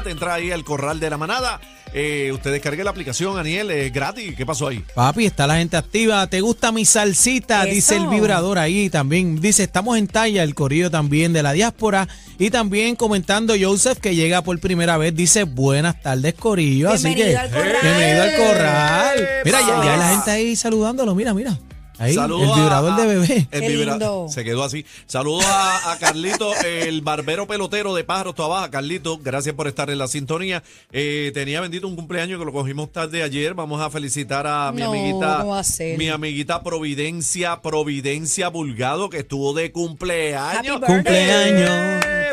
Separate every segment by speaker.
Speaker 1: chat, entra ahí al corral de la manada. Eh, usted descargue la aplicación, Aniel, es gratis. ¿Qué pasó ahí?
Speaker 2: Papi, está la gente activa. ¿Te gusta mi salsita?
Speaker 3: Eso.
Speaker 2: Dice el vibrador ahí también. Dice, estamos en talla, el corrido también de la diáspora. Y también comentando Joseph, que llega por primera vez, dice, buenas tardes, corillo. Así que,
Speaker 3: Bienvenido al corral.
Speaker 2: bienvenido al corral. Mira, ya, ya la gente ahí saludándolo, mira, mira. Ahí,
Speaker 1: Saludos
Speaker 2: el vibrador
Speaker 1: a-
Speaker 2: de bebé.
Speaker 1: El vibra-
Speaker 3: lindo.
Speaker 1: Se quedó así. Saludos a, a Carlito, el barbero pelotero de Pájaros Toabaja. Carlito, gracias por estar en la sintonía. Eh, tenía bendito un cumpleaños que lo cogimos tarde ayer. Vamos a felicitar a mi
Speaker 3: No,
Speaker 1: amiguita,
Speaker 3: ¿cómo va a ser?
Speaker 1: mi amiguita Providencia, Providencia Bulgado, que estuvo de cumpleaños.
Speaker 2: Cumpleaños,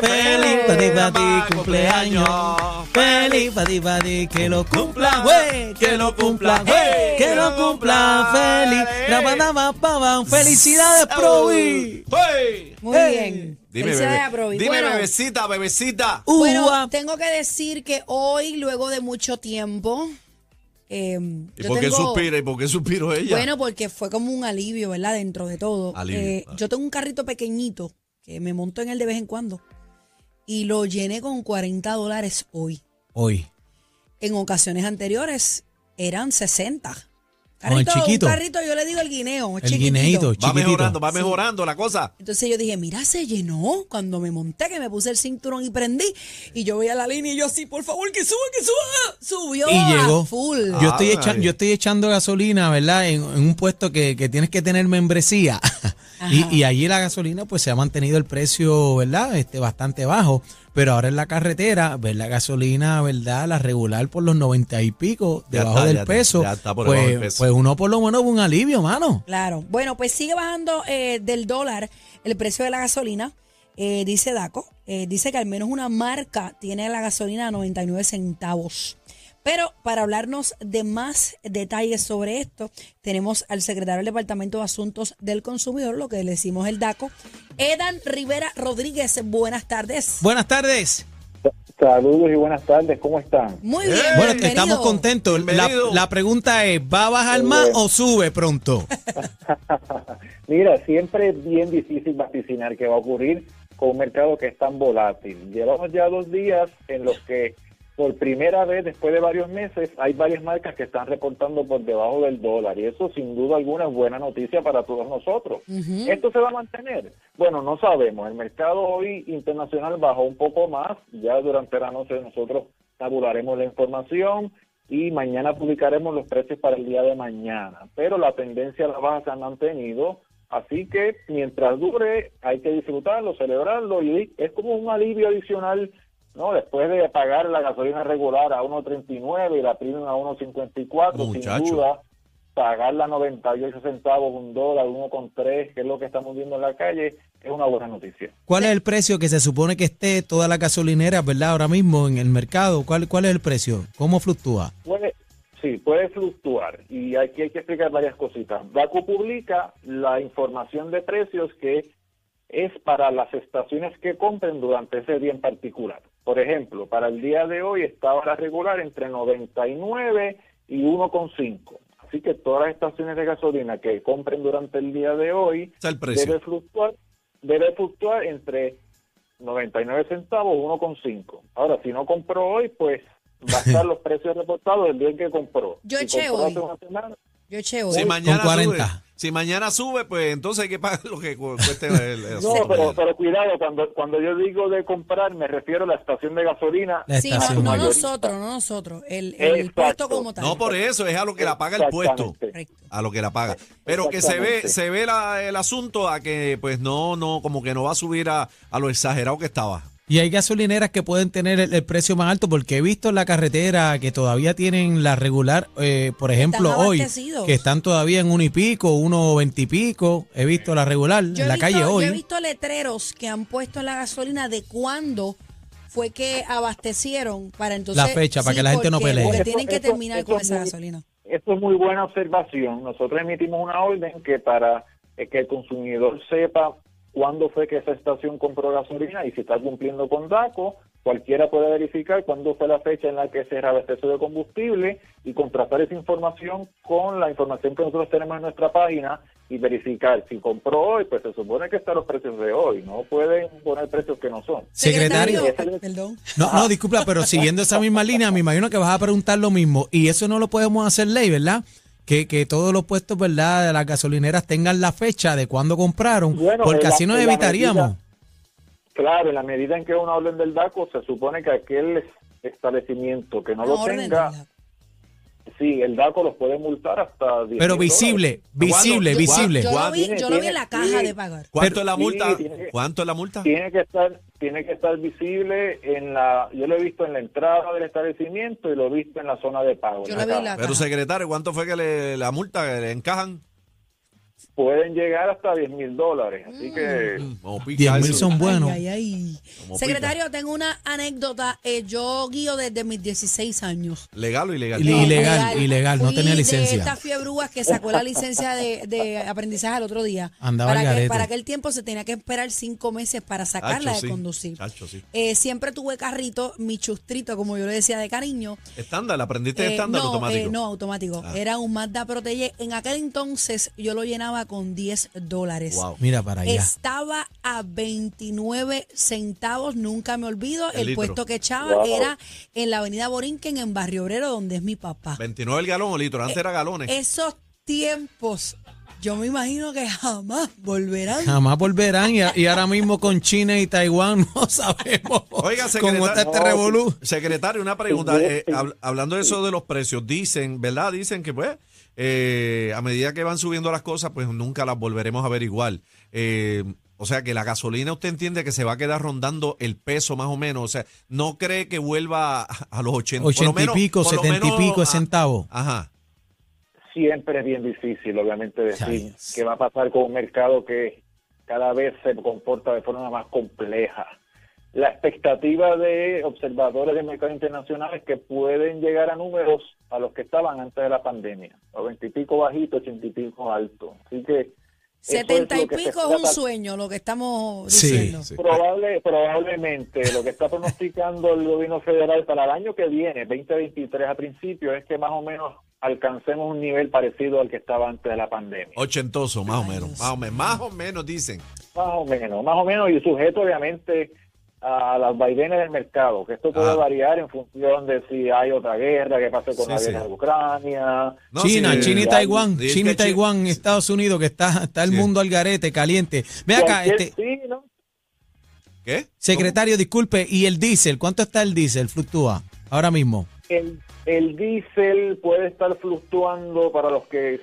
Speaker 2: feliz para ti, para ti, cumpleaños. Feliz para ti, para ti, que lo cumpla, güey, que lo cumpla, güey, que lo cumpla, feliz. Ra, pa, da, pa, pa, pa. Felicidades, Provi.
Speaker 3: Muy
Speaker 2: Hey.
Speaker 3: bien.
Speaker 1: Dime, bebé. Dime,
Speaker 3: Bueno,
Speaker 1: bebecita, bebecita.
Speaker 3: Bueno, tengo que decir que hoy, luego de mucho tiempo, eh,
Speaker 1: ¿Y
Speaker 3: yo
Speaker 1: por qué
Speaker 3: tengo-
Speaker 1: suspira? ¿Y por qué suspiró ella?
Speaker 3: Bueno, porque fue como un alivio, ¿verdad? Dentro de todo.
Speaker 1: Alivio,
Speaker 3: Eh,
Speaker 1: claro.
Speaker 3: yo tengo un carrito pequeñito que me monto en él de vez en cuando y lo llené con 40 dólares hoy.
Speaker 2: Hoy.
Speaker 3: En ocasiones anteriores eran 60.
Speaker 2: Con el chiquito.
Speaker 3: Un carrito, yo le digo el guineo.
Speaker 2: El
Speaker 3: chiquitito.
Speaker 2: guineíto,
Speaker 1: va
Speaker 2: chiquitito.
Speaker 1: mejorando, va mejorando la cosa.
Speaker 3: Entonces yo dije, mira, se llenó cuando me monté, que me puse el cinturón y prendí. Y yo veía la línea y yo así, por favor, que suba, que suba. Subió
Speaker 2: Y
Speaker 3: a
Speaker 2: llegó.
Speaker 3: full.
Speaker 2: Yo estoy,
Speaker 1: Ay.
Speaker 2: echa- yo estoy echando gasolina, ¿verdad? En, en un puesto que, que tienes que tener membresía. y, y allí la gasolina, pues se ha mantenido el precio, ¿verdad? Este, bastante bajo. Pero ahora en la carretera, ver la gasolina, ¿verdad? La regular por los noventa y pico,
Speaker 1: Ya
Speaker 2: debajo
Speaker 1: está,
Speaker 2: del
Speaker 1: ya está,
Speaker 2: peso.
Speaker 1: ya está por
Speaker 2: pues,
Speaker 1: debajo del peso.
Speaker 2: pues uno por lo menos un alivio, mano.
Speaker 3: Claro. Bueno, pues sigue bajando eh, del dólar el precio de la gasolina. eh, dice Daco, eh, dice que al menos una marca tiene la gasolina a 99 centavos. Pero para hablarnos de más detalles sobre esto, tenemos al secretario del Departamento de Asuntos del Consumidor, lo que le decimos el DACO, Edan Rivera Rodríguez. Buenas tardes.
Speaker 2: Buenas tardes.
Speaker 4: Saludos y buenas tardes, ¿cómo están?
Speaker 3: Muy bien.
Speaker 2: Bueno,
Speaker 3: bienvenido.
Speaker 2: estamos contentos. La pregunta es, ¿va a bajar más o sube pronto?
Speaker 4: Mira, siempre es bien difícil vaticinar qué va a ocurrir con un mercado que es tan volátil. Llevamos ya dos días en los que por primera vez después de varios meses hay varias marcas que están reportando por debajo del dólar y eso sin duda alguna es buena noticia para todos nosotros. ¿Esto se va a mantener? Bueno, no sabemos. El mercado hoy internacional bajó un poco más. Ya durante la noche nosotros tabularemos la información y mañana publicaremos los precios para el día de mañana. Pero la tendencia a la baja se ha mantenido, así que mientras dure hay que disfrutarlo, celebrarlo y es como un alivio adicional, ¿no? Después de pagar la gasolina regular a 1.39 y la premium a 1.54, sin duda pagar la 98 centavos, un dólar, 1.3, que es lo que estamos viendo en la calle, es una buena noticia.
Speaker 2: ¿Cuál es el precio que se supone que esté toda la gasolinera, verdad, ahora mismo en el mercado? ¿Cuál, cuál es el precio? ¿Cómo fluctúa?
Speaker 4: Puede, sí, puede fluctuar y aquí hay que explicar varias cositas. DACO publica la información de precios que es para las estaciones que compren durante ese día en particular. Por ejemplo, para el día de hoy estaba la regular entre 99 y 1,5. Así que todas las estaciones de gasolina que compren durante el día de hoy debe fluctuar, debe fluctuar entre 99 centavos 1,5. Ahora, si no compró hoy, pues va a estar los precios reportados del día en que compró.
Speaker 3: Yo
Speaker 4: Si
Speaker 3: eché
Speaker 4: compró
Speaker 3: hoy.
Speaker 4: hace una semana,
Speaker 3: Yo eché hoy.
Speaker 1: Si mañana
Speaker 2: 40.
Speaker 1: sube, si mañana sube, pues entonces hay que pagar lo que cu- cueste el, el-
Speaker 4: No, pero, pero cuidado, cuando, cuando yo digo de comprar, me refiero a la estación de gasolina.
Speaker 2: La
Speaker 3: Sí, no,
Speaker 2: estación.
Speaker 3: no
Speaker 4: mayorista.
Speaker 3: nosotros, no nosotros. El, el puesto como tal.
Speaker 1: No por eso, es a lo que la paga el puesto. A lo que la paga. Pero que se ve, se ve la- el asunto a que pues no, no, como que no va a subir a, a lo exagerado que estaba.
Speaker 2: Y hay gasolineras que pueden tener el, el precio más alto porque he visto en la carretera que todavía tienen la regular, eh, por ejemplo, hoy, que están todavía en uno y pico, uno veinte y pico. He visto la regular
Speaker 3: Yo he
Speaker 2: en la
Speaker 3: visto-
Speaker 2: calle
Speaker 3: Yo he
Speaker 2: hoy.
Speaker 3: visto letreros que han puesto en la gasolina de cuándo fue que abastecieron para entonces.
Speaker 2: La fecha, para que la gente no pelee.
Speaker 3: Porque
Speaker 4: Eso-
Speaker 3: tienen que terminar con
Speaker 4: es
Speaker 3: esa
Speaker 4: muy-
Speaker 3: gasolina.
Speaker 4: Esto es muy buena observación. Nosotros emitimos una orden que para eh, que el consumidor sepa cuándo fue que esa estación compró gasolina y si está cumpliendo con DACO, cualquiera puede verificar cuándo fue la fecha en la que se reabasteció de combustible y contrastar esa información con la información que nosotros tenemos en nuestra página y verificar si compró hoy, pues se supone que están los precios de hoy, no pueden poner precios que no son.
Speaker 2: Secretario.
Speaker 3: Perdón.
Speaker 2: No, no, disculpa, pero siguiendo esa misma línea, me imagino que vas a preguntar lo mismo. Y eso no lo podemos hacer ley, ¿verdad? Que, que todos los puestos, ¿verdad? De las gasolineras tengan la fecha de cuándo compraron,
Speaker 4: Bueno,
Speaker 2: porque
Speaker 4: la-
Speaker 2: así nos evitaríamos.
Speaker 4: medida- Claro, en la medida en que una orden del DACO, se supone que aquel establecimiento que no
Speaker 3: Una
Speaker 4: lo tenga, sí, el DACO los puede multar hasta 10
Speaker 2: Pero visible, visible,
Speaker 1: ¿Cuándo?
Speaker 2: visible.
Speaker 3: Yo lo vi, yo lo vi en la caja de pagar.
Speaker 1: ¿Cuánto es la
Speaker 4: Sí,
Speaker 1: multa?
Speaker 4: que-
Speaker 1: ¿Cuánto es la multa?
Speaker 4: Tiene que estar tiene que estar visible en la, yo lo he visto en la entrada del establecimiento y lo he visto en la zona de pago.
Speaker 3: Yo vi la
Speaker 1: Pero secretario, ¿cuánto fue que le, la multa que le encajan?
Speaker 4: Pueden llegar hasta 10 mil dólares, así que
Speaker 1: pica
Speaker 2: 10 mil son buenos.
Speaker 3: Ay, ay, ay.
Speaker 1: Como
Speaker 3: Secretario, tengo una anécdota. Eh, yo guío desde mis 16 años.
Speaker 1: ¿Legal o ilegal?
Speaker 2: Ile- Ilegal, ilegal, no tenía
Speaker 3: de
Speaker 2: licencia.
Speaker 3: estas fiebrúas que sacó la licencia de, de aprendizaje el otro día.
Speaker 2: Andaba
Speaker 3: para, que, para aquel tiempo se tenía que esperar cinco meses para sacarla
Speaker 1: Chacho,
Speaker 3: de
Speaker 1: sí.
Speaker 3: conducir.
Speaker 1: Chacho, sí.
Speaker 3: Eh, siempre tuve carrito, mi chustrito, como yo le decía de cariño.
Speaker 1: ¿Estándar? ¿Aprendiste
Speaker 3: Eh,
Speaker 1: estándar
Speaker 3: no,
Speaker 1: automático?
Speaker 3: eh, no, automático.
Speaker 1: Ah.
Speaker 3: Era un Mazda Protege. En aquel entonces yo lo llenaba con 10 dólares.
Speaker 1: Wow.
Speaker 2: Mira para allá.
Speaker 3: Estaba a 29 centavos, nunca me olvido.
Speaker 1: El
Speaker 3: puesto que echaba
Speaker 4: Wow.
Speaker 3: era en la avenida Borinquen, en Barrio Obrero, donde es mi papá.
Speaker 1: 29 el galón o litro, antes era galones.
Speaker 3: Esos tiempos, yo me imagino que jamás volverán.
Speaker 2: Jamás volverán y, ahora mismo con China y Taiwán no sabemos
Speaker 1: Oiga,
Speaker 2: cómo está este revolú.
Speaker 1: Secretario, una pregunta. Eh, hab- hablando de eso de los precios, dicen, ¿verdad? Dicen que pues eh, a medida que van subiendo las cosas, pues nunca las volveremos a ver igual. Eh, o sea que la gasolina usted entiende que se va a quedar rondando el peso más o menos. O sea, no cree que vuelva a, los 80, por lo
Speaker 2: 80 y pico,
Speaker 1: por lo
Speaker 2: 70 y pico centavos.
Speaker 1: Ajá.
Speaker 4: siempre es bien difícil, obviamente, decir qué va a pasar con un mercado que cada vez se comporta de forma más compleja. La expectativa de observadores del mercado internacional es que pueden llegar a números a los que estaban antes de la pandemia, noventa y pico bajito, ochenta y pico alto. Así que
Speaker 3: 70 y pico es un sueño, lo que estamos
Speaker 2: Sí,
Speaker 3: diciendo.
Speaker 1: sí.
Speaker 4: Probable, probablemente lo que está pronosticando el gobierno federal para el año que viene, 2023 a principio, es que más o menos alcancemos un nivel parecido al que estaba antes de la pandemia.
Speaker 1: Ochentoso, más o menos.
Speaker 3: Dios
Speaker 1: Más o menos, más o menos dicen.
Speaker 4: Más o menos, más o menos, y sujeto obviamente a las vaivenes del mercado, que esto puede
Speaker 1: Ah.
Speaker 4: variar en función de si hay otra guerra, qué pase con
Speaker 1: Sí,
Speaker 4: la
Speaker 1: sí.
Speaker 4: guerra de Ucrania.
Speaker 1: No,
Speaker 2: China,
Speaker 1: sí,
Speaker 2: China y Taiwán,
Speaker 1: sí,
Speaker 2: China y
Speaker 1: que
Speaker 2: Taiwán, Estados Unidos, que está, está el
Speaker 1: Sí.
Speaker 2: mundo al garete, caliente. Ve acá, este,
Speaker 4: sí, ¿no?
Speaker 1: ¿Qué?
Speaker 2: secretario, disculpe, ¿y el diésel? ¿Cuánto está el diésel? Fluctúa ahora mismo.
Speaker 4: El, el diésel puede estar fluctuando para los que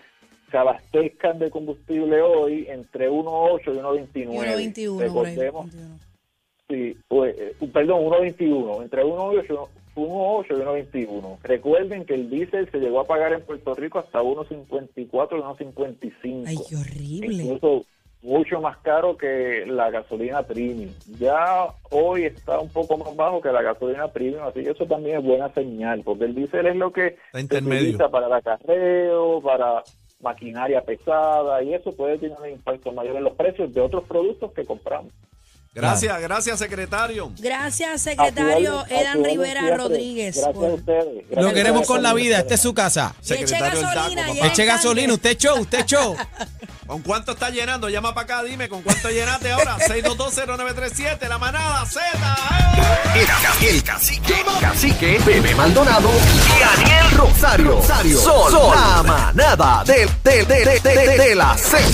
Speaker 4: se abastezcan de combustible hoy entre 1.8 y 1.29.
Speaker 3: 1.21 por ahí.
Speaker 4: Recordemos,
Speaker 3: 21.
Speaker 4: Sí, pues, eh, perdón, 1.21, entre 1.8 1.8 y 1.21. Recuerden que el diésel se llegó a pagar en Puerto Rico hasta 1.54 y 1.55.
Speaker 3: Ay, qué horrible.
Speaker 4: Incluso mucho más caro que la gasolina premium. Ya hoy está un poco más bajo que la gasolina premium, así que eso también es buena señal, porque el diésel es lo que se utiliza para el acarreo, para maquinaria pesada, y eso puede tener un impacto mayor en los precios de otros productos que compramos.
Speaker 1: Gracias, gracias, secretario.
Speaker 3: Gracias, secretario
Speaker 4: A
Speaker 3: Edan Rivera
Speaker 4: siempre.
Speaker 3: Rodríguez.
Speaker 4: Gracias
Speaker 3: por-
Speaker 4: a ustedes.
Speaker 2: Lo queremos
Speaker 4: a
Speaker 2: con la vida, esta es su casa.
Speaker 3: Eche
Speaker 1: Secretario del
Speaker 3: gasolina,
Speaker 1: DACO,
Speaker 3: el
Speaker 2: Eche gasolina, usted echó, usted echó.
Speaker 1: ¿Con cuánto está llenando? Llama para acá, dime, ¿con cuánto llenaste ahora? 6220937, la manada Z. ¡eh!
Speaker 5: El, ca- el cacique, cacique, Bebé Maldonado y Daniel Rosario. Rosario. Son la manada de, de, de, de, de, de la Z.